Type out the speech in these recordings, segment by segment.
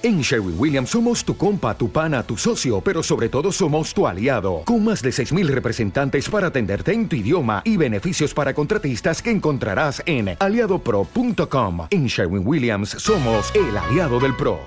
En Sherwin Williams somos tu compa, tu pana, tu socio, pero sobre todo somos tu aliado, con más de 6.000 representantes para atenderte en tu idioma y beneficios para contratistas que encontrarás en aliadopro.com. En Sherwin Williams somos el aliado del PRO.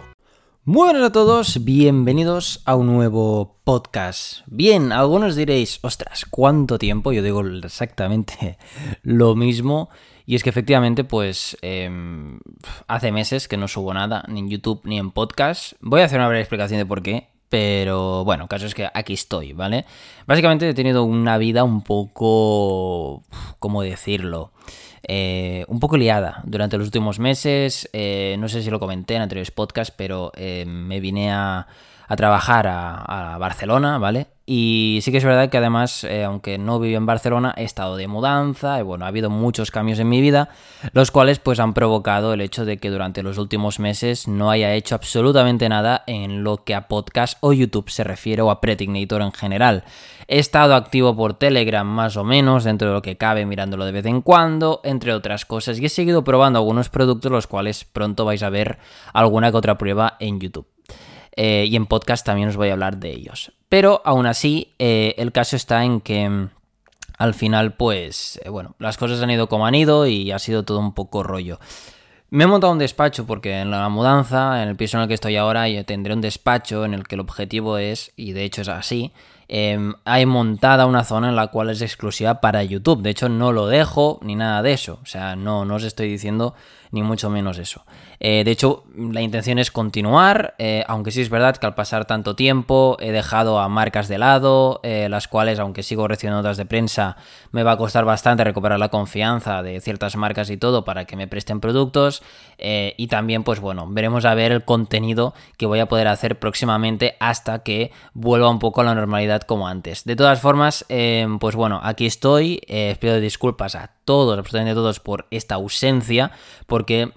Muy buenas a todos, bienvenidos a un nuevo podcast. Bien, algunos diréis, ostras, ¿cuánto tiempo? Yo digo exactamente lo mismo. Y es que efectivamente, pues em, hace meses que no subo nada, ni en YouTube ni en podcast. Voy a hacer una breve explicación de por qué, pero bueno, caso es que aquí estoy, ¿vale? Básicamente he tenido una vida un poco... ¿Cómo decirlo? Eh, un poco liada durante los últimos meses. Eh, no sé si lo comenté en anteriores podcasts, pero eh, me vine a, a trabajar a, Barcelona, ¿vale? Y sí que es verdad que además, eh, aunque no vivo en Barcelona, he estado de mudanza y bueno, ha habido muchos cambios en mi vida, los cuales pues han provocado el hecho de que durante los últimos meses no haya hecho absolutamente nada en lo que a podcast o YouTube se refiere o a Pretignator en general. He estado activo por Telegram más o menos, dentro de lo que cabe, mirándolo de vez en cuando, entre otras cosas, y he seguido probando algunos productos los cuales pronto vais a ver alguna que otra prueba en YouTube. Eh, y en podcast también os voy a hablar de ellos. Pero aún así, eh, el caso está en que mm, al final, pues, eh, bueno, las cosas han ido como han ido y ha sido todo un poco rollo. Me he montado un despacho porque en la mudanza, en el piso en el que estoy ahora, yo tendré un despacho en el que el objetivo es, y de hecho es así, eh, hay montada una zona en la cual es exclusiva para YouTube. De hecho, no lo dejo ni nada de eso. O sea, no, no os estoy diciendo ni mucho menos eso. Eh, de hecho, la intención es continuar, eh, aunque sí es verdad que al pasar tanto tiempo he dejado a marcas de lado, eh, las cuales, aunque sigo recibiendo notas de prensa, me va a costar bastante recuperar la confianza de ciertas marcas y todo para que me presten productos. Y también, pues bueno, veremos a ver el contenido que voy a poder hacer próximamente hasta que vuelva un poco a la normalidad como antes. De todas formas, pues bueno, aquí estoy. Pido disculpas a todos, absolutamente todos, por esta ausencia, porque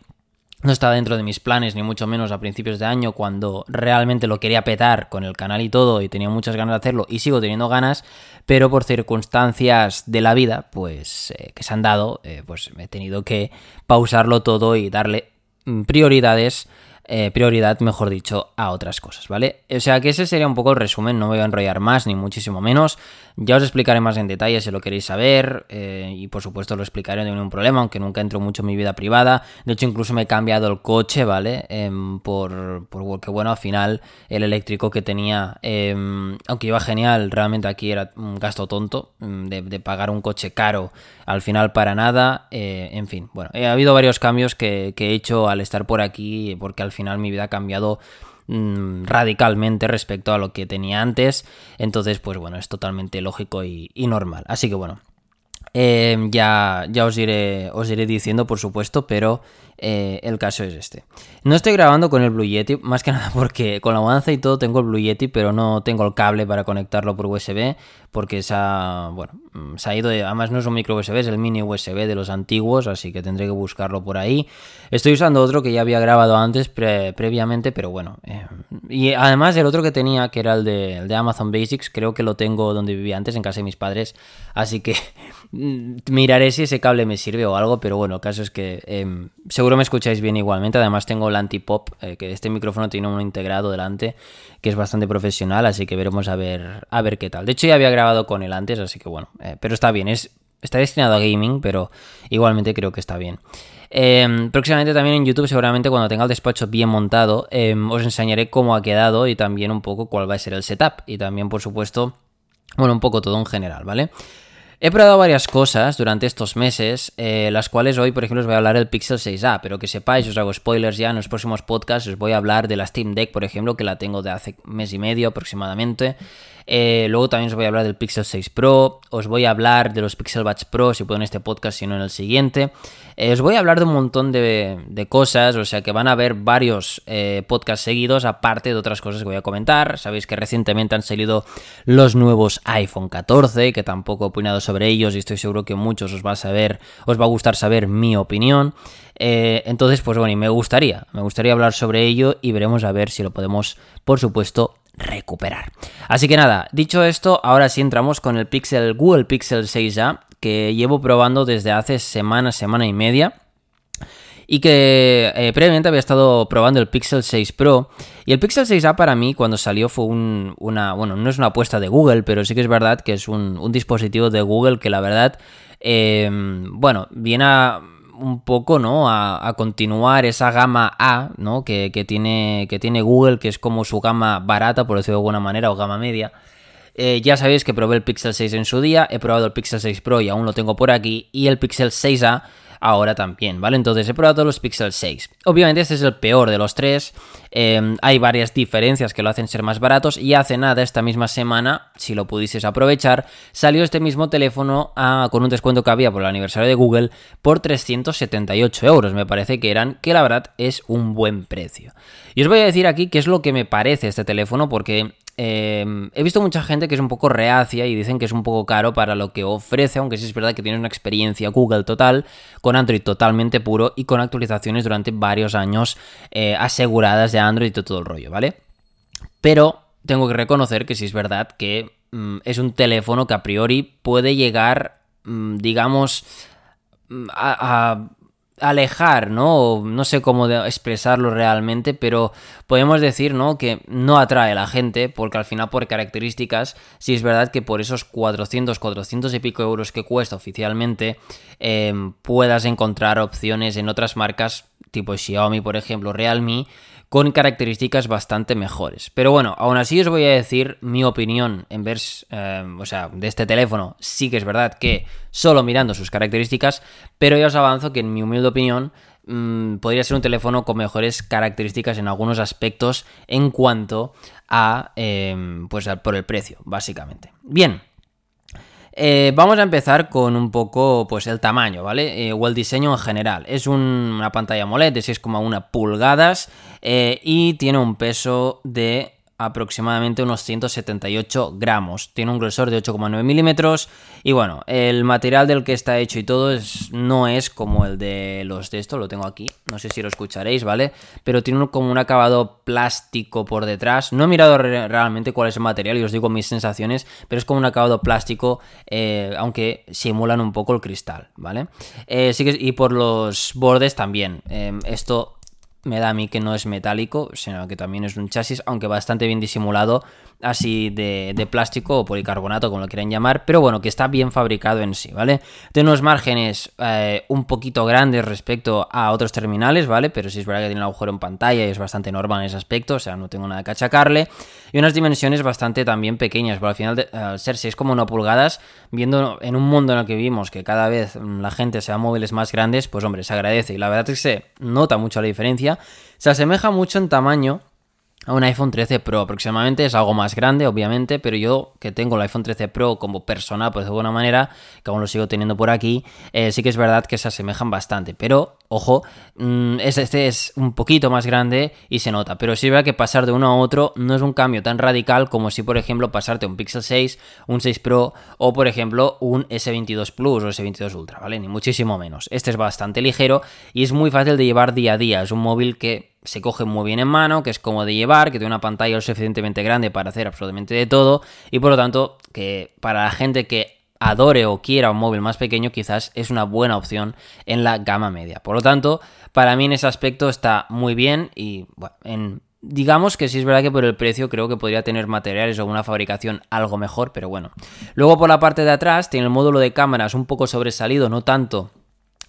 no estaba dentro de mis planes, ni mucho menos a principios de año, cuando realmente lo quería petar con el canal y todo, y tenía muchas ganas de hacerlo, y sigo teniendo ganas, pero por circunstancias de la vida, pues, eh, que se han dado, eh, pues he tenido que pausarlo todo y darle mm, prioridades eh, prioridad, mejor dicho, a otras cosas, ¿vale? O sea que ese sería un poco el resumen, no me voy a enrollar más, ni muchísimo menos. Ya os explicaré más en detalle si lo queréis saber, eh, y por supuesto lo explicaré, no hay ningún problema, aunque nunca entro mucho en mi vida privada. De hecho, incluso me he cambiado el coche, ¿vale? Eh, por, por que, bueno, al final el eléctrico que tenía, em, aunque iba genial, realmente aquí era un gasto tonto mm, de, de pagar un coche caro, al final para nada, eh, en fin, bueno, ha habido varios cambios que, que he hecho al estar por aquí, porque al final mi vida ha cambiado mmm, radicalmente respecto a lo que tenía antes. Entonces, pues bueno, es totalmente lógico y, y normal. Así que bueno, eh, ya, ya os, iré, os iré diciendo, por supuesto, pero eh, el caso es este. No estoy grabando con el Blue Yeti, más que nada porque con la mudanza y todo tengo el Blue Yeti, pero no tengo el cable para conectarlo por USB, porque se ha, bueno, se ha ido, de, además no es un micro USB, es el mini USB de los antiguos, así que tendré que buscarlo por ahí. Estoy usando otro que ya había grabado antes, pre, previamente, pero bueno. Eh, y además el otro que tenía, que era el de, Amazon Basics, creo que lo tengo donde vivía antes, en casa de mis padres, así que miraré si ese cable me sirve o algo, pero bueno, el caso es que eh, seguro me escucháis bien igualmente. Además tengo el antipop, eh, que este micrófono tiene uno integrado delante, que es bastante profesional, así que veremos a ver, a ver qué tal. De hecho ya había grabado con él antes, así que bueno, eh, pero está bien, es, está destinado a gaming, pero igualmente creo que está bien. Eh, próximamente también en YouTube, seguramente cuando tenga el despacho bien montado, eh, os enseñaré cómo ha quedado y también un poco cuál va a ser el setup. Y también, por supuesto, bueno, un poco todo en general, ¿vale? He probado varias cosas durante estos meses, eh, las cuales hoy, por ejemplo, os voy a hablar del Pixel 6a, pero que sepáis, os hago spoilers ya en los próximos podcasts, os voy a hablar de la Steam Deck, por ejemplo, que la tengo de hace mes y medio aproximadamente. Eh, luego también os voy a hablar del Pixel 6 Pro, os voy a hablar de los Pixel Buds Pro, si puedo en este podcast, si no en el siguiente. Eh, os voy a hablar de un montón de, cosas, o sea que van a haber varios eh, podcasts seguidos, aparte de otras cosas que voy a comentar. Sabéis que recientemente han salido los nuevos iPhone 14, que tampoco he opinado sobre ellos y estoy seguro que muchos os va a saber, os va a gustar saber mi opinión. Entonces, pues bueno, y me gustaría, me gustaría hablar sobre ello y veremos a ver si lo podemos, por supuesto, recuperar. Así que nada, dicho esto, ahora sí entramos con el Pixel Google Pixel 6a que llevo probando desde hace semana, semana y media. y que eh, previamente había estado probando el Pixel 6 Pro. Y el Pixel 6A para mí cuando salió fue una, bueno, no es una apuesta de Google, pero sí que es verdad que es un, dispositivo de Google que la verdad, em, bueno, viene a un poco, ¿no? A, continuar esa gama A, ¿no? Que, tiene, que tiene Google, que es como su gama barata, por decirlo de alguna manera, o gama media. Eh, ya sabéis que probé el Pixel 6 en su día, he probado el Pixel 6 Pro y aún lo tengo por aquí, y el Pixel 6A ahora también, ¿vale? Entonces he probado los Pixel 6. Obviamente este es el peor de los tres. Em, hay varias diferencias que lo hacen ser más baratos y hace nada, esta misma semana, si lo pudieses aprovechar, salió este mismo teléfono con un descuento que había por el aniversario de Google por 378 euros. Me parece que eran, que la verdad es un buen precio. Y os voy a decir aquí qué es lo que me parece este teléfono porque Em, he visto mucha gente que es un poco reacia y dicen que es un poco caro para lo que ofrece, aunque sí es verdad que tiene una experiencia Google total, con Android totalmente puro y con actualizaciones durante varios años eh, aseguradas de Android y todo el rollo, ¿vale? Pero tengo que reconocer que sí es verdad que mm, es un teléfono que a priori puede llegar, mm, digamos, mm, a alejar, ¿no? No sé cómo expresarlo realmente, pero podemos decir, ¿no? Que no atrae a la gente, porque al final por características, sí es verdad que por esos 400, 400 y pico euros que cuesta oficialmente, em, puedas encontrar opciones en otras marcas tipo Xiaomi, por ejemplo, Realme, con características bastante mejores. Pero bueno, aún así os voy a decir mi opinión en ver, eh, o sea, de este teléfono. Sí que es verdad que solo mirando sus características, pero ya os avanzo que en mi humilde opinión mm, podría ser un teléfono con mejores características en algunos aspectos en cuanto a, em, pues por el precio, básicamente. Bien, eh, vamos a empezar con un poco pues el tamaño, ¿vale? Eh, o el diseño en general. Es una pantalla AMOLED de 6,1 pulgadas eh, y tiene un peso de aproximadamente unos 178 gramos. Tiene un grosor de 8,9 milímetros. Y bueno, el material del que está hecho y todo es, no es como el de los de esto, lo tengo aquí. No sé si lo escucharéis, ¿vale? Pero tiene como un acabado plástico por detrás. No he mirado realmente cuál es el material y os digo mis sensaciones, pero es como un acabado plástico, eh, aunque simulan un poco el cristal, ¿vale? Eh, y por los bordes también. Eh, esto me da a mí que no es metálico, sino que también es un chasis, aunque bastante bien disimulado, así de, plástico o policarbonato, como lo quieran llamar, pero bueno, que está bien fabricado en sí, ¿vale? Tiene unos márgenes eh, un poquito grandes respecto a otros terminales, ¿vale? Pero sí es verdad que tiene un agujero en pantalla y es bastante normal en ese aspecto, o sea, no tengo nada que achacarle. Y unas dimensiones bastante también pequeñas, pero al final, al ser 6,1 pulgadas, viendo en un mundo en el que vivimos que cada vez la gente sea móviles más grandes, pues hombre, se agradece. Y la verdad es que se nota mucho la diferencia. Se asemeja mucho en tamaño a un iPhone 13 Pro aproximadamente, es algo más grande obviamente, pero yo que tengo el iPhone 13 Pro como personal, pues de alguna manera, que aún lo sigo teniendo por aquí, eh, sí que es verdad que se asemejan bastante, pero ojo, mm, este es un poquito más grande y se nota, pero sí es que pasar de uno a otro no es un cambio tan radical como si por ejemplo pasarte un Pixel 6, un 6 Pro o por ejemplo un S22 Plus o S22 Ultra, ¿vale? Ni muchísimo menos. Este es bastante ligero y es muy fácil de llevar día a día, es un móvil que se coge muy bien en mano, que es cómodo de llevar, que tiene una pantalla lo suficientemente grande para hacer absolutamente de todo y por lo tanto que para la gente que adore o quiera un móvil más pequeño quizás es una buena opción en la gama media. Por lo tanto, para mí en ese aspecto está muy bien y bueno, en Digamos que sí es verdad que por el precio creo que podría tener materiales o una fabricación algo mejor, pero bueno. Luego por la parte de atrás tiene el módulo de cámaras un poco sobresalido, no tanto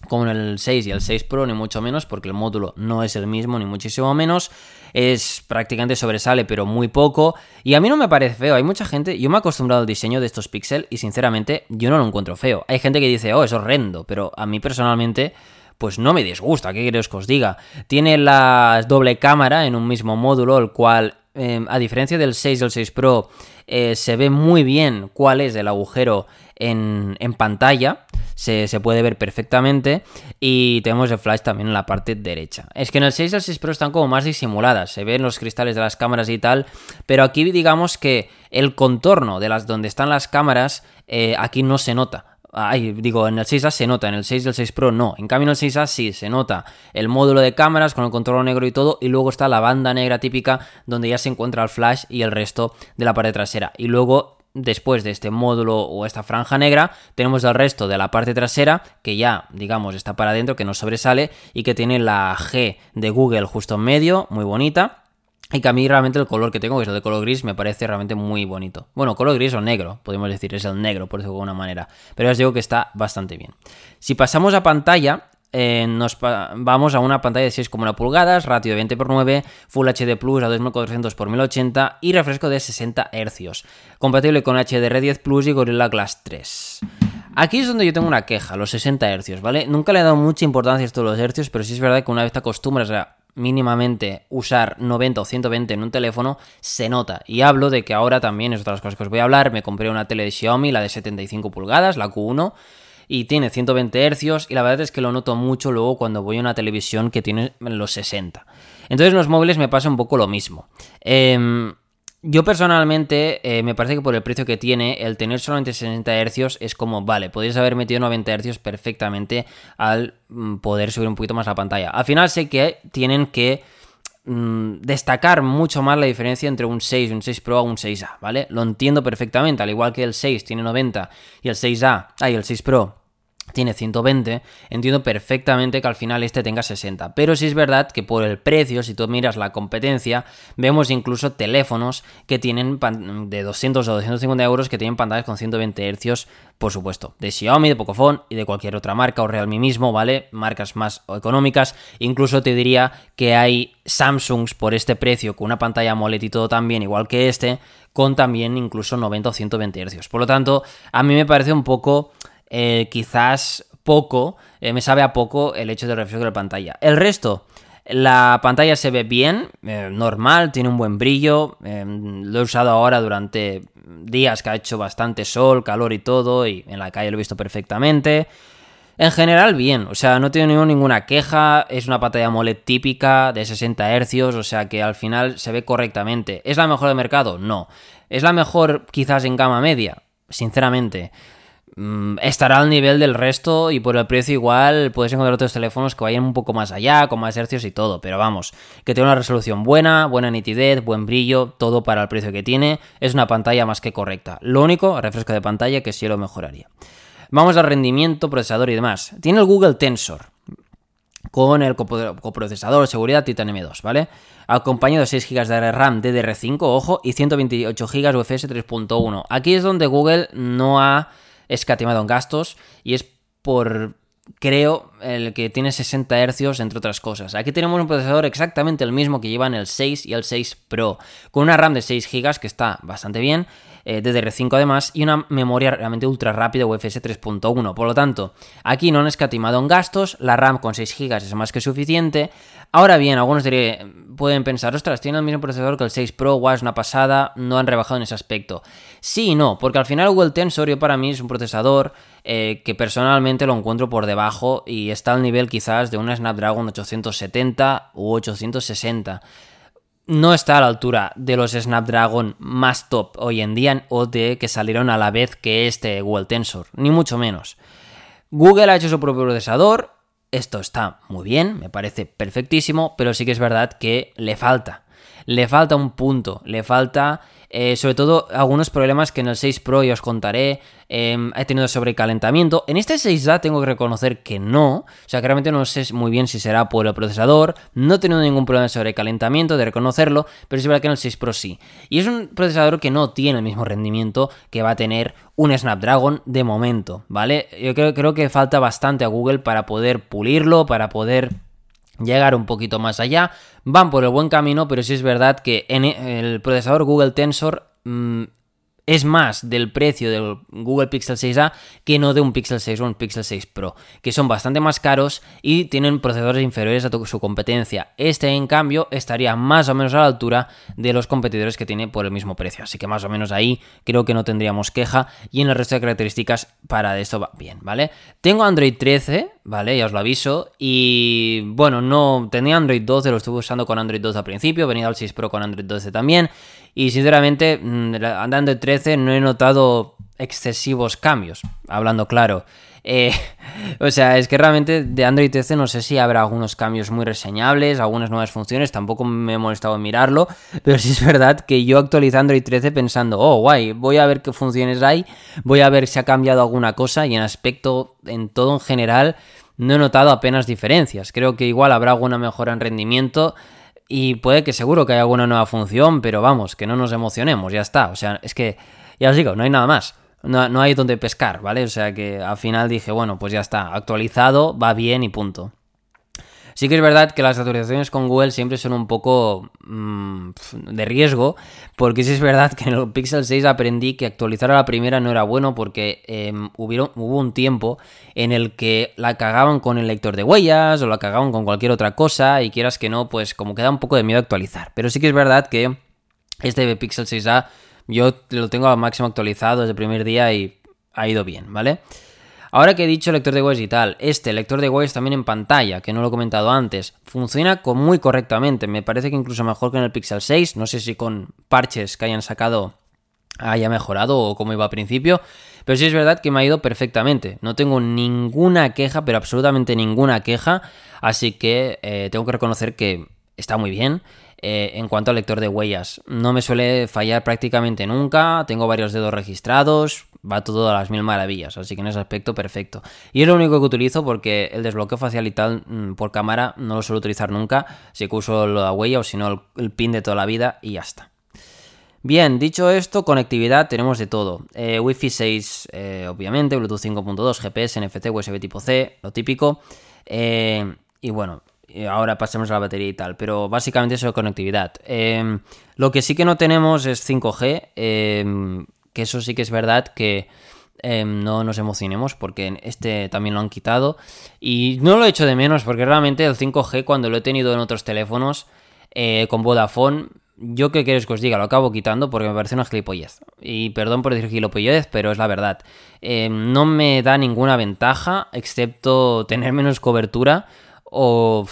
como en el 6 y el 6 Pro, ni mucho menos, porque el módulo no es el mismo, ni muchísimo menos. Es prácticamente sobresale, pero muy poco. Y a mí no me parece feo. Hay mucha gente, yo me he acostumbrado al diseño de estos Pixel y sinceramente yo no lo encuentro feo. Hay gente que dice, oh, es horrendo, pero a mí personalmente pues no me disgusta, ¿qué queréis que os diga? Tiene la doble cámara en un mismo módulo, el cual, em, a diferencia del 6 y el 6 Pro, eh, se ve muy bien cuál es el agujero en, pantalla se, puede ver perfectamente. Y tenemos el flash también en la parte derecha. Es que en el 6 y el 6 Pro están como más disimuladas, se ven los cristales de las cámaras y tal, pero aquí digamos que el contorno de las donde están las cámaras eh, aquí no se nota. Ay, digo, en el 6A se nota, en el 6 y el 6 Pro no. En cambio, en el 6A sí se nota el módulo de cámaras con el control negro y todo. Y luego está la banda negra típica donde ya se encuentra el flash y el resto de la parte trasera. Y luego después de este módulo o esta franja negra, tenemos el resto de la parte trasera que ya, digamos, está para adentro, que no sobresale y que tiene la G de Google justo en medio, muy bonita. Y que a mí realmente el color que tengo, que es el de color gris, me parece realmente muy bonito. Bueno, color gris o negro, podemos decir, es el negro, por decirlo de alguna manera. Pero ya os digo que está bastante bien. Si pasamos a pantalla, eh, nos vamos a una pantalla de 6,1 pulgadas, ratio de 20x9, Full HD Plus a 2400x1080 y refresco de 60 Hz. Compatible con HDR10 Plus y Gorilla Glass 3. Aquí es donde yo tengo una queja, los 60 Hz, ¿vale? Nunca le he dado mucha importancia a esto de los hercios, pero sí es verdad que una vez te acostumbras a mínimamente usar 90 o 120 en un teléfono, se nota. Y hablo de que ahora también, es otra de las cosas que os voy a hablar, me compré una tele de Xiaomi, la de 75 pulgadas, la Q1, y tiene 120 Hz y la verdad es que lo noto mucho luego cuando voy a una televisión que tiene los 60. Entonces los móviles me pasa un poco lo mismo. Eh, yo personalmente eh, me parece que por el precio que tiene, el tener solamente 60 Hz es como, vale, podrías haber metido 90 Hz perfectamente al mm, poder subir un poquito más la pantalla. Al final sé que tienen que mm, destacar mucho más la diferencia entre un 6, un 6 Pro a un 6A, ¿vale? Lo entiendo perfectamente, al igual que el 6 tiene 90 y el 6A, ah, y el 6 Pro tiene 120, entiendo perfectamente que al final este tenga 60. Pero sí es verdad que por el precio, si tú miras la competencia, vemos incluso teléfonos que tienen de 200 o 250 euros que tienen pantallas con 120 Hz, por supuesto, de Xiaomi, de Pocophone y de cualquier otra marca o Realme mismo, ¿vale? Marcas más económicas. Incluso te diría que hay Samsungs por este precio con una pantalla AMOLED y todo también, igual que este, con también incluso 90 o 120 Hz. Por lo tanto, a mí me parece un poco eh, quizás poco, eh, me sabe a poco el hecho de refresco de la pantalla. El resto, la pantalla se ve bien, eh, normal, tiene un buen brillo. lo he usado ahora durante días que ha hecho bastante sol, calor y todo, y en la calle lo he visto perfectamente. En general, bien, o sea, no tengo ninguna queja, es una pantalla AMOLED típica de 60 Hz, o sea que al final se ve correctamente. ¿Es la mejor del mercado? No. ¿Es la mejor quizás en gama media? Sinceramente. Mm, estará al nivel del resto y por el precio igual puedes encontrar otros teléfonos que vayan un poco más allá, con más hercios y todo, pero vamos, que tiene una resolución buena, buena nitidez, buen brillo, todo para el precio que tiene, es una pantalla más que correcta. Lo único, refresco de pantalla, que sí lo mejoraría. Vamos al rendimiento, procesador y demás. Tiene el Google Tensor con el coprocesador seguridad Titan M2, ¿vale? Acompañado de 6 GB de RAM DDR5, ojo, y 128 GB UFS 3.1. Aquí es donde Google no ha escatimado en gastos y es por creo el que tiene 60 Hz entre otras cosas. Aquí tenemos un procesador exactamente el mismo que llevan el 6 y el 6 Pro, con una RAM de 6 GB que está bastante bien, eh, DDR5 además, y una memoria realmente ultra rápida UFS 3.1. Por lo tanto, aquí no han escatimado en gastos, la RAM con 6 GB es más que suficiente. Ahora bien, algunos pueden pensar, ostras, tiene el mismo procesador que el 6 Pro, guau, es una pasada, no han rebajado en ese aspecto. Sí y no, porque al final Google Tensor yo para mí es un procesador eh, que personalmente lo encuentro por debajo y está al nivel quizás de una Snapdragon 870 u 860 no está a la altura de los Snapdragon más top hoy en día o de que salieron a la vez que este Google Tensor, ni mucho menos. Google ha hecho su propio procesador, esto está muy bien, me parece perfectísimo, pero sí que es verdad que le falta. Le falta un punto, le falta eh, sobre todo algunos problemas que en el 6 Pro ya os contaré. Em, he tenido sobrecalentamiento. En este 6A tengo que reconocer que no. O sea, que realmente no sé muy bien si será por el procesador. No he tenido ningún problema de sobrecalentamiento, de reconocerlo. Pero es verdad que en el 6 Pro sí. Y es un procesador que no tiene el mismo rendimiento que va a tener un Snapdragon de momento, ¿vale? Yo creo, creo que falta bastante a Google para poder pulirlo, para poder llegar un poquito más allá. Van por el buen camino, pero sí es verdad que en e, el procesador Google Tensor mm, es más del precio del Google Pixel 6a que no de un Pixel 6 o un Pixel 6 Pro, que son bastante más caros y tienen procesadores inferiores a su competencia. Este, en cambio, estaría más o menos a la altura de los competidores que tiene por el mismo precio. Así que más o menos ahí creo que no tendríamos queja y en el resto de características para esto va bien, ¿vale? Tengo Android 13, ¿vale? Ya os lo aviso. Y bueno, no tenía Android 12, lo estuve usando con Android 12 al principio, venía al 6 Pro con Android 12 también. Y sinceramente, mm, andando en 13 no he notado excesivos cambios, hablando claro. Eh, o sea, es que realmente de Android 13 no sé si habrá algunos cambios muy reseñables, algunas nuevas funciones, tampoco me he molestado en mirarlo, pero sí es verdad que yo actualizo Android 13 pensando, oh, guay, voy a ver qué funciones hay, voy a ver si ha cambiado alguna cosa y en aspecto, en todo en general, no he notado apenas diferencias. Creo que igual habrá alguna mejora en rendimiento. Y puede que seguro que haya alguna nueva función, pero vamos, que no nos emocionemos, ya está. O sea, es que, ya os digo, no hay nada más no, hay donde pescar, ¿vale? O sea que al final dije, bueno, pues ya está, actualizado, va bien y punto. Sí que es verdad que las actualizaciones con Google siempre son un poco mm, de riesgo, porque sí es verdad que en el Pixel 6 aprendí que actualizar a la primera no era bueno porque em, hubo un tiempo en el que la cagaban con el lector de huellas o la cagaban con cualquier otra cosa y quieras que no, pues como que da un poco de miedo actualizar. Pero sí que es verdad que este Pixel 6a yo lo tengo al máximo actualizado desde el primer día y ha ido bien, ¿vale? Ahora que he dicho lector de huellas y tal, este lector de huellas también en pantalla, que no lo he comentado antes, funciona muy correctamente. Me parece que incluso mejor que en el Pixel 6. No sé si con parches que hayan sacado haya mejorado o como iba al principio. Pero sí es verdad que me ha ido perfectamente. No tengo ninguna queja, pero absolutamente ninguna queja. Así que eh, tengo que reconocer que está muy bien. Eh, en cuanto al lector de huellas. No me suele fallar prácticamente nunca, tengo varios dedos registrados, va todo a las mil maravillas, así que en ese aspecto perfecto. Y es lo único que utilizo porque el desbloqueo facial y tal mm, por cámara no lo suelo utilizar nunca, si que uso la huella o si no el, pin de toda la vida y ya está. Bien, dicho esto, conectividad tenemos de todo. Eh, Wi-Fi 6, eh, obviamente, Bluetooth 5.2, GPS, NFC, USB tipo C, lo típico. y bueno, ahora pasemos a la batería y tal, pero básicamente eso es conectividad. Em, lo que sí que no tenemos es 5G, em, que eso sí que es verdad que em, no nos emocionemos porque este también lo han quitado y no lo he hecho de menos porque realmente el 5G cuando lo he tenido en otros teléfonos eh, con Vodafone yo qué quieres que os diga, lo acabo quitando porque me parece una gilipollez. Y perdón por decir gilipollez, pero es la verdad. no me da ninguna ventaja, excepto tener menos cobertura o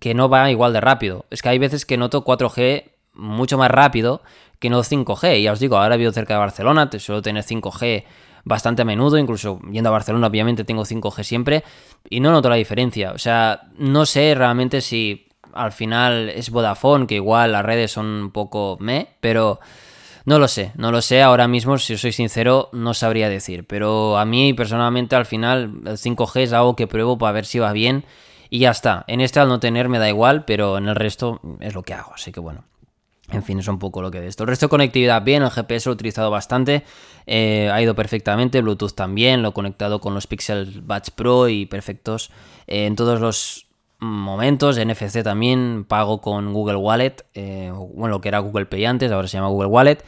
que no va igual de rápido. Es que hay veces que noto 4G mucho más rápido que no 5G. Y ya os digo, ahora vivo cerca de Barcelona, te suelo tener 5G bastante a menudo, incluso yendo a Barcelona obviamente tengo 5G siempre y no noto la diferencia. O sea, no sé realmente si al final es Vodafone, que igual las redes son un poco me, pero no lo sé, no lo sé ahora mismo, si soy sincero, no sabría decir. Pero a mí personalmente al final el 5G es algo que pruebo para ver si va bien y ya está. En este al no tener me da igual, pero en el resto es lo que hago, así que bueno. En fin, es un poco lo que de esto. El resto de conectividad, bien, el GPS lo he utilizado bastante, eh, ha ido perfectamente, Bluetooth también, lo he conectado con los Pixel Buds Pro y perfectos eh, en todos los momentos, NFC también, pago con Google Wallet, eh, bueno, lo que era Google Pay antes, ahora se llama Google Wallet,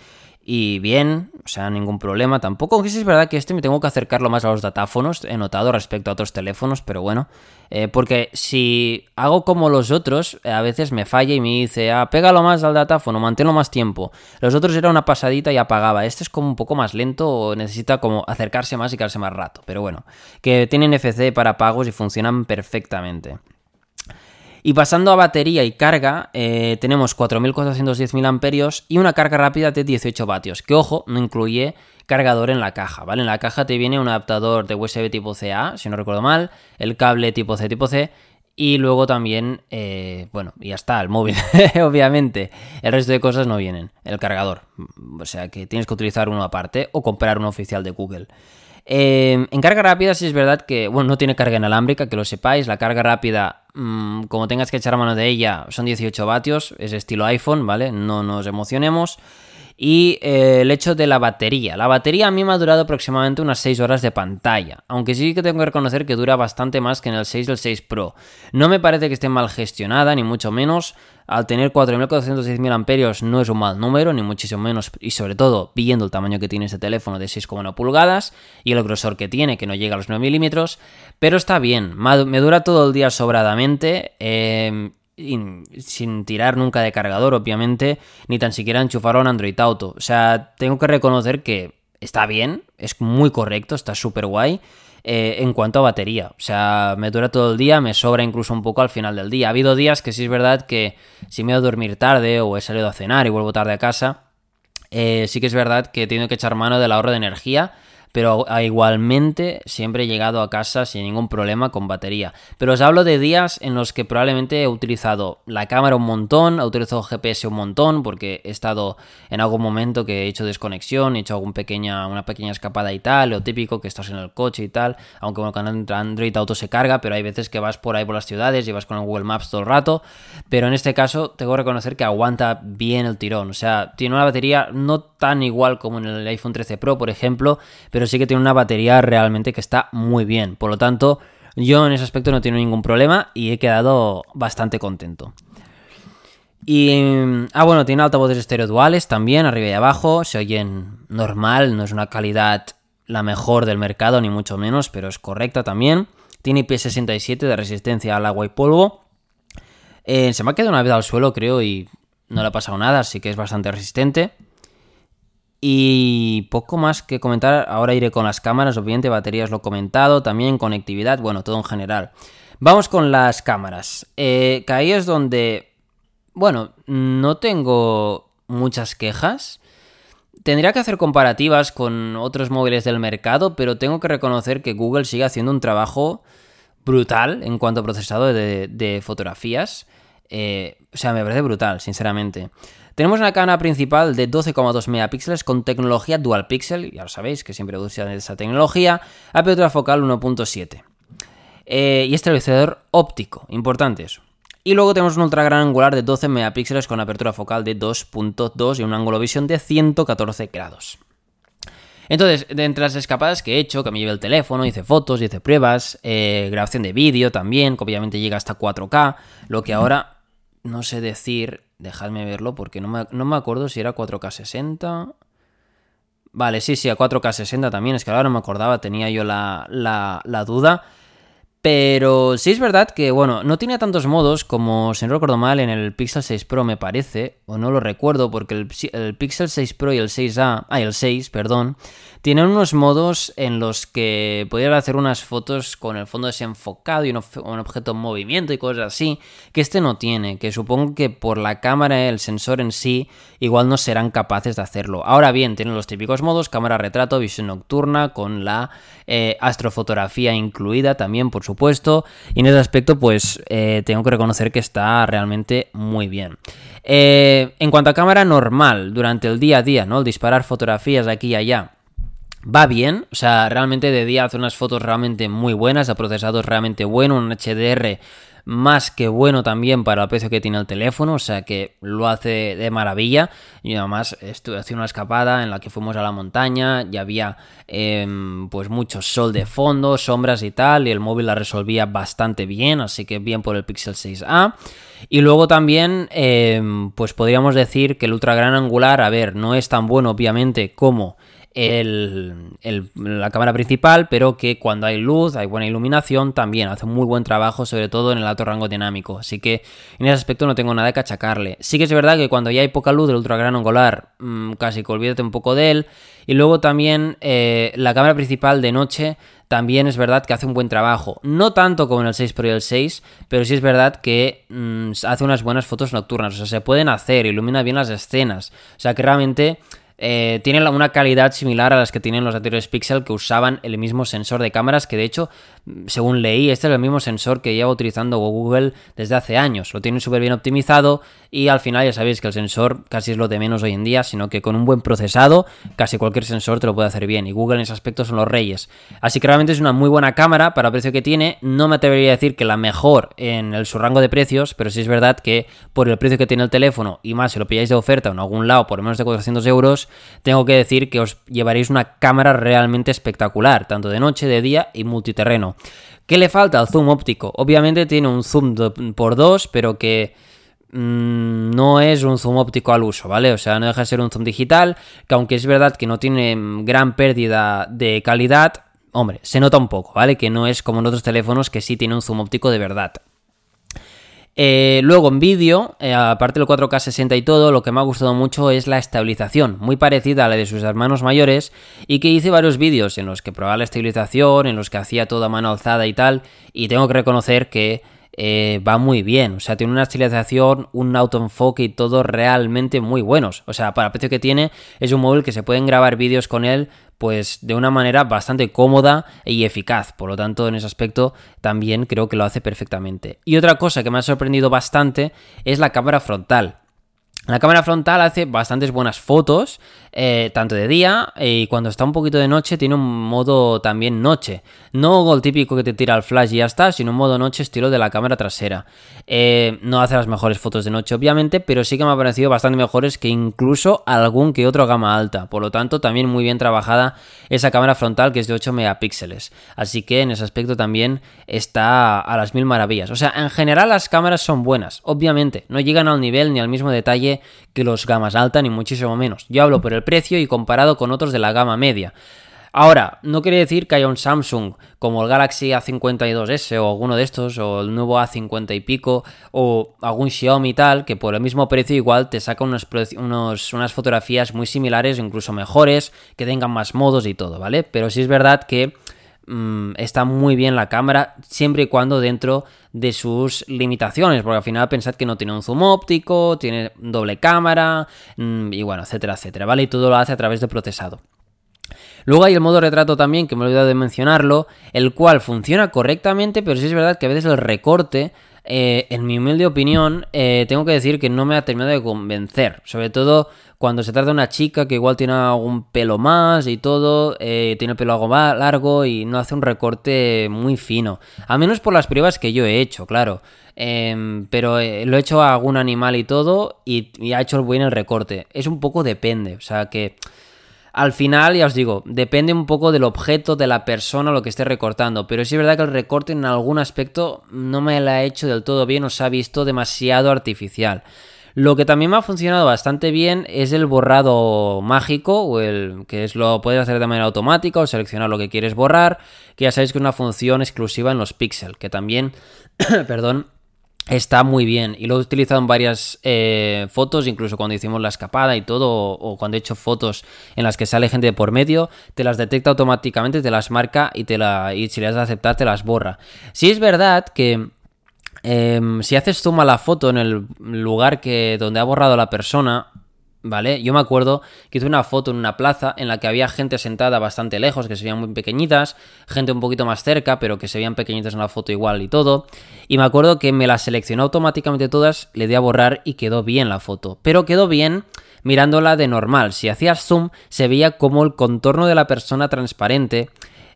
y bien, o sea, ningún problema tampoco. Aunque sí es verdad que este me tengo que acercarlo más a los datáfonos, he notado respecto a otros teléfonos, pero bueno. Eh, porque si hago como los otros, eh, a veces me falla y me dice, ah, pégalo más al datáfono, manténlo más tiempo. Los otros era una pasadita y apagaba. Este es como un poco más lento o necesita como acercarse más y quedarse más rato. Pero bueno, que tienen FC para pagos y funcionan perfectamente. Y pasando a batería y carga, eh, tenemos 4.410 mAh y una carga rápida de 18 vatios, que ojo, no incluye cargador en la caja, ¿vale? En la caja te viene un adaptador de USB tipo CA, si no recuerdo mal, el cable tipo C tipo C y luego también, eh, bueno, ya está, el móvil, obviamente. El resto de cosas no vienen, el cargador. O sea que tienes que utilizar uno aparte o comprar uno oficial de Google. Em, en carga rápida sí es verdad que, bueno, no tiene carga inalámbrica, que lo sepáis. La carga rápida, mm, como tengas que echar mano de ella, son 18 vatios, es estilo iPhone, ¿vale? No nos emocionemos y eh, el hecho de la batería. La batería a mí me ha durado aproximadamente unas 6 horas de pantalla, aunque sí que tengo que reconocer que dura bastante más que en el 6 del 6 Pro. No me parece que esté mal gestionada, ni mucho menos. Al tener 4.410 mAh no es un mal número, ni muchísimo menos, y sobre todo viendo el tamaño que tiene este teléfono de 6,1 pulgadas y el grosor que tiene, que no llega a los 9 milímetros, pero está bien, me dura todo el día sobradamente. Eh, sin tirar nunca de cargador, obviamente, ni tan siquiera enchufarlo en Android Auto. O sea, tengo que reconocer que está bien, es muy correcto, está súper guay. Eh, en cuanto a batería, o sea, me dura todo el día, me sobra incluso un poco al final del día. Ha habido días que sí es verdad que si me he ido a dormir tarde o he salido a cenar y vuelvo tarde a casa, eh, sí que es verdad que he tenido que echar mano del ahorro de energía pero igualmente siempre he llegado a casa sin ningún problema con batería. Pero os hablo de días en los que probablemente he utilizado la cámara un montón, he utilizado GPS un montón, porque he estado en algún momento que he hecho desconexión, he hecho alguna pequeña, una pequeña escapada y tal, lo típico que estás en el coche y tal, aunque bueno, con Android Auto se carga, pero hay veces que vas por ahí por las ciudades y vas con Google Maps todo el rato, pero en este caso tengo que reconocer que aguanta bien el tirón, o sea, tiene una batería no tan igual como en el iPhone 13 Pro, por ejemplo, sí que tiene una batería realmente que está muy bien. Por lo tanto, yo en ese aspecto no tengo ningún problema y he quedado bastante contento. Y. Ah, bueno, tiene altavoces estéreo duales también, arriba y abajo. Se oyen normal, no es una calidad la mejor del mercado, ni mucho menos, pero es correcta también. Tiene IP67 de resistencia al agua y polvo. Eh, se me ha quedado una vez al suelo, creo, y no le ha pasado nada, así que es bastante resistente. Y poco más que comentar, ahora iré con las cámaras, obviamente baterías lo he comentado, también conectividad, bueno, todo en general. Vamos con las cámaras. Eh, que ahí es donde, bueno, no tengo muchas quejas. Tendría que hacer comparativas con otros móviles del mercado, pero tengo que reconocer que Google sigue haciendo un trabajo brutal en cuanto a procesado de, fotografías. Eh, o sea, me parece brutal, sinceramente. Tenemos una cámara principal de 12,2 megapíxeles con tecnología dual pixel, ya lo sabéis que siempre usan esa tecnología, apertura focal 1.7. Eh, y estabilizador óptico, importante eso. Y luego tenemos un ultra gran angular de 12 megapíxeles con apertura focal de 2.2 y un ángulo visión de 114 grados. Entonces, de entre las escapadas que he hecho, que me llevé el teléfono, hice fotos, hice pruebas, eh, grabación de vídeo también, que obviamente llega hasta 4K, lo que ahora no sé decir, dejadme verlo porque no me, acuerdo si era 4K60. Vale, sí, sí, a 4K60 también, es que ahora no me acordaba, tenía yo la, la, la duda. Pero sí es verdad que, bueno, no tiene tantos modos como, si no recuerdo mal, en el Pixel 6 Pro me parece, o no lo recuerdo, porque el, el Pixel 6 Pro y el 6A, ah, el 6, perdón, tienen unos modos en los que podrías hacer unas fotos con el fondo desenfocado y un, objeto en movimiento y cosas así, que este no tiene, que supongo que por la cámara, el sensor en sí, igual no serán capaces de hacerlo. Ahora bien, tienen los típicos modos, cámara retrato, visión nocturna, con la eh, astrofotografía incluida también, por supuesto, y en ese aspecto pues eh, tengo que reconocer que está realmente muy bien. Eh, en cuanto a cámara normal, durante el día a día, ¿no? El disparar fotografías aquí y allá va bien, o sea, realmente de día hace unas fotos realmente muy buenas, ha procesado realmente bueno, un HDR más que bueno también para el precio que tiene el teléfono, o sea que lo hace de maravilla. Y además estuve haciendo una escapada en la que fuimos a la montaña y había em, pues mucho sol de fondo, sombras y tal, y el móvil la resolvía bastante bien, así que bien por el Pixel 6A. Y luego también, em, pues podríamos decir que el ultra gran angular, a ver, no es tan bueno obviamente como la cámara principal, pero que cuando hay luz, hay buena iluminación, también hace un muy buen trabajo, sobre todo en el alto rango dinámico. Así que en ese aspecto no tengo nada que achacarle. Sí que es verdad que cuando ya hay poca luz del ultra gran angular, mm, casi que olvídate un poco de él. Y luego también eh, la cámara principal de noche también es verdad que hace un buen trabajo. No tanto como en el 6 Pro y el 6, pero sí es verdad que mm, hace unas buenas fotos nocturnas. O sea, se pueden hacer, ilumina bien las escenas. O sea, que realmente eh, tienen una calidad similar a las que tienen los anteriores Pixel que usaban el mismo sensor de cámaras, que de hecho, según leí, este es el mismo sensor que lleva utilizando Google desde hace años. Lo tienen súper bien optimizado y al final ya sabéis que el sensor casi es lo de menos hoy en día, sino que con un buen procesado casi cualquier sensor te lo puede hacer bien y Google en ese aspecto son los reyes. Así que realmente es una muy buena cámara para el precio que tiene. No me atrevería a decir que la mejor en el, su rango de precios, pero sí es verdad que por el precio que tiene el teléfono y más si lo pilláis de oferta en algún lado por menos de 400 euros, tengo que decir que os llevaréis una cámara realmente espectacular, tanto de noche, de día y multiterreno. ¿Qué le falta al zoom óptico? Obviamente tiene un zoom por 2, pero que mm, no es un zoom óptico al uso, ¿vale? O sea, no deja de ser un zoom digital, que aunque es verdad que no tiene gran pérdida de calidad, hombre, se nota un poco, ¿vale? Que no es como en otros teléfonos que sí tiene un zoom óptico de verdad. Eh, luego en vídeo, eh, aparte del 4K 60 y todo, lo que me ha gustado mucho es la estabilización, muy parecida a la de sus hermanos mayores, y que hice varios vídeos en los que probaba la estabilización, en los que hacía toda mano alzada y tal, y tengo que reconocer que eh, va muy bien. O sea, tiene una estilización, un autoenfoque y todo realmente muy buenos. O sea, para el precio que tiene, es un móvil que se pueden grabar vídeos con él pues de una manera bastante cómoda y eficaz. Por lo tanto, en ese aspecto también creo que lo hace perfectamente. Y otra cosa que me ha sorprendido bastante es la cámara frontal. La cámara frontal hace bastantes buenas fotos, eh, tanto de día y cuando está un poquito de noche tiene un modo también noche. No el típico que te tira el flash y ya está, sino un modo noche estilo de la cámara trasera. Eh, no hace las mejores fotos de noche, obviamente, pero sí que me ha parecido bastante mejores que incluso algún que otro gama alta. Por lo tanto, también muy bien trabajada esa cámara frontal que es de 8 megapíxeles. Así que en ese aspecto también está a las mil maravillas. O sea, en general las cámaras son buenas, obviamente, no llegan al nivel ni al mismo detalle que los gamas alta, ni muchísimo menos. Yo hablo por el precio y comparado con otros de la gama media. Ahora, no quiere decir que haya un Samsung como el Galaxy A52S o alguno de estos, o el nuevo A50 y pico, o algún Xiaomi tal, que por el mismo precio igual te saca unos, unas fotografías muy similares incluso mejores, que tengan más modos y todo, ¿vale? Pero sí es verdad que Mm, está muy bien la cámara, siempre y cuando dentro de sus limitaciones, porque al final pensad que no tiene un zoom óptico, tiene doble cámara, mm, y bueno, etcétera, etcétera, ¿vale? Y todo lo hace a través de procesado. Luego hay el modo retrato también, que me he olvidado de mencionarlo, el cual funciona correctamente, pero sí es verdad que a veces el recorte eh, en mi humilde opinión, eh, tengo que decir que no me ha terminado de convencer. Sobre todo cuando se trata de una chica que igual tiene algún pelo más y todo, eh, tiene el pelo algo más largo y no hace un recorte muy fino. A menos por las pruebas que yo he hecho, claro. Em, pero lo he hecho a algún animal y todo y, ha hecho el buen el recorte. Es un poco depende. O sea que al final, ya os digo, depende un poco del objeto, de la persona, lo que esté recortando. Pero sí es verdad que el recorte en algún aspecto no me lo ha hecho del todo bien o se ha visto demasiado artificial. Lo que también me ha funcionado bastante bien es el borrado mágico, que es lo puedes hacer de manera automática o seleccionar lo que quieres borrar, que ya sabéis que es una función exclusiva en los píxeles, que también, perdón, Está muy bien y lo he utilizado en varias eh, fotos, incluso cuando hicimos la escapada y todo, o, cuando he hecho fotos en las que sale gente por medio, te las detecta automáticamente, te las marca y, te la, y si le das a aceptar te las borra. Si es verdad que em, si haces zoom a la foto en el lugar que donde ha borrado la persona, ¿Vale? Yo me acuerdo que hice una foto en una plaza en la que había gente sentada bastante lejos, que se veían muy pequeñitas, gente un poquito más cerca, pero que se veían pequeñitas en la foto igual y todo. Y me acuerdo que me las seleccionó automáticamente todas, le di a borrar y quedó bien la foto. Pero quedó bien mirándola de normal. Si hacías zoom, se veía como el contorno de la persona transparente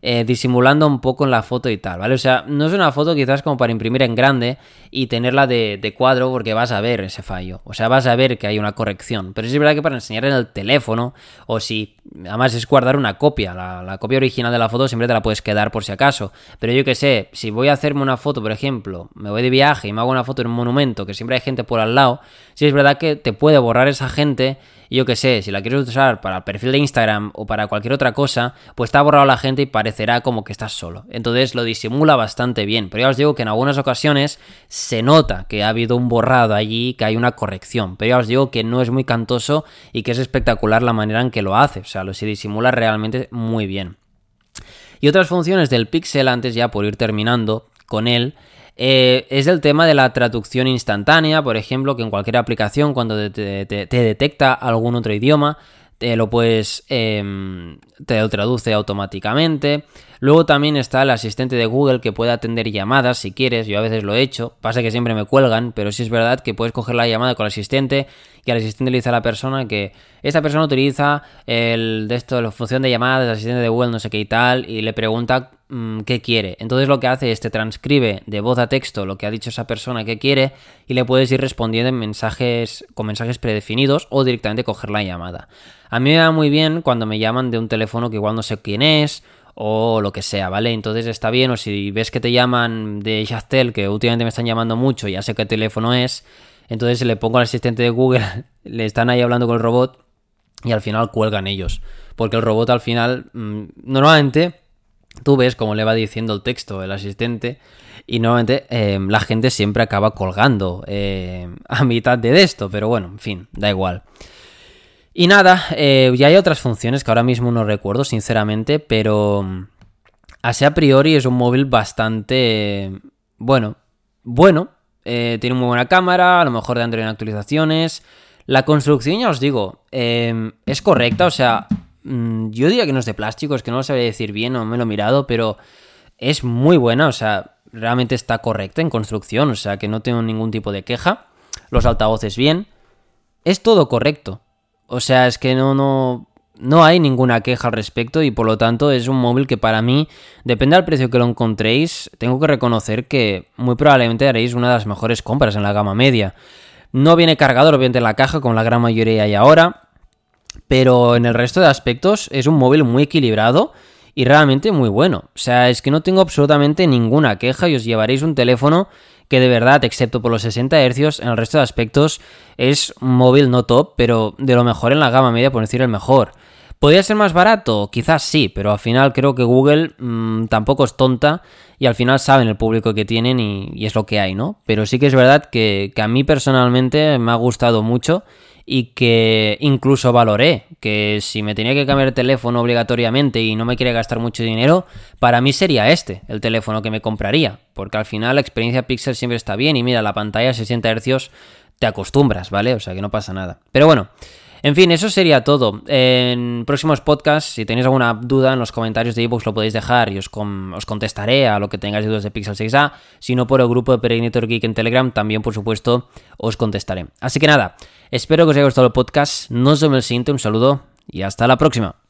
eh, disimulando un poco en la foto y tal, ¿vale? O sea, no es una foto quizás como para imprimir en grande y tenerla de, cuadro porque vas a ver ese fallo, o sea, vas a ver que hay una corrección, pero es verdad que para enseñar en el teléfono o si, además es guardar una copia, la, copia original de la foto siempre te la puedes quedar por si acaso, pero yo que sé, si voy a hacerme una foto, por ejemplo, me voy de viaje y me hago una foto en un monumento que siempre hay gente por al lado, si es verdad que te puede borrar esa gente yo que sé, si la quieres usar para el perfil de Instagram o para cualquier otra cosa, pues está borrado la gente y parecerá como que estás solo. Entonces lo disimula bastante bien. Pero ya os digo que en algunas ocasiones se nota que ha habido un borrado allí, que hay una corrección. Pero ya os digo que no es muy cantoso y que es espectacular la manera en que lo hace. O sea, lo se disimula realmente muy bien. Y otras funciones del Pixel, antes ya por ir terminando con él, eh, es el tema de la traducción instantánea, por ejemplo, que en cualquier aplicación cuando te, detecta algún otro idioma, te lo puedes, em, te lo traduce automáticamente. Luego también está el asistente de Google que puede atender llamadas si quieres, yo a veces lo he hecho, pasa que siempre me cuelgan, pero sí es verdad que puedes coger la llamada con el asistente y al asistente le dice a la persona que esta persona utiliza el de esto, la función de llamadas, el asistente de Google, no sé qué y tal, y le pregunta qué quiere. Entonces lo que hace es te transcribe de voz a texto lo que ha dicho esa persona que quiere y le puedes ir respondiendo en mensajes con mensajes predefinidos o directamente coger la llamada. A mí me va muy bien cuando me llaman de un teléfono que igual no sé quién es o lo que sea, ¿vale? Entonces está bien, o si ves que te llaman de Yastel, que últimamente me están llamando mucho, ya sé qué teléfono es, entonces le pongo al asistente de Google, le están ahí hablando con el robot y al final cuelgan ellos, porque el robot al final, mm, normalmente, tú ves cómo le va diciendo el texto el asistente y normalmente eh, la gente siempre acaba colgando eh, a mitad de esto, pero bueno, en fin, da igual. Y nada, eh, ya hay otras funciones que ahora mismo no recuerdo, sinceramente, pero mm, así a priori es un móvil bastante, bueno, bueno, eh, tiene muy buena cámara, a lo mejor de Android en actualizaciones. La construcción, ya os digo, em, es correcta, o sea, mm, yo diría que no es de plástico, es que no lo sabría decir bien, no me lo he mirado, pero es muy buena, o sea, realmente está correcta en construcción, o sea, que no tengo ningún tipo de queja. Los altavoces bien, es todo correcto. O sea, es que no, no, no hay ninguna queja al respecto y por lo tanto es un móvil que para mí, depende del precio que lo encontréis, tengo que reconocer que muy probablemente haréis una de las mejores compras en la gama media. No viene cargado obviamente en la caja como la gran mayoría hay ahora, pero en el resto de aspectos es un móvil muy equilibrado y realmente muy bueno. O sea, es que no tengo absolutamente ninguna queja y os llevaréis un teléfono que de verdad, excepto por los 60 Hz, en el resto de aspectos es un móvil no top, pero de lo mejor en la gama media, por decir el mejor. ¿Podría ser más barato? Quizás sí, pero al final creo que Google mm, tampoco es tonta y al final saben el público que tienen y, es lo que hay, ¿no? Pero sí que es verdad que, que a mí personalmente me ha gustado mucho y que incluso valoré que si me tenía que cambiar el teléfono obligatoriamente y no me quiere gastar mucho dinero, para mí sería este el teléfono que me compraría, porque al final la experiencia Pixel siempre está bien y mira, la pantalla 60 Hz te acostumbras, ¿vale? O sea que no pasa nada. Pero bueno, en fin, eso sería todo. En próximos podcasts, si tenéis alguna duda en los comentarios de iVoox lo podéis dejar y os, os, contestaré a lo que tengáis dudas de Pixel 6a. Si no, por el grupo de Peregrinator Geek en Telegram también, por supuesto, os contestaré. Así que nada, espero que os haya gustado el podcast. No os vemos el siguiente, un saludo y hasta la próxima.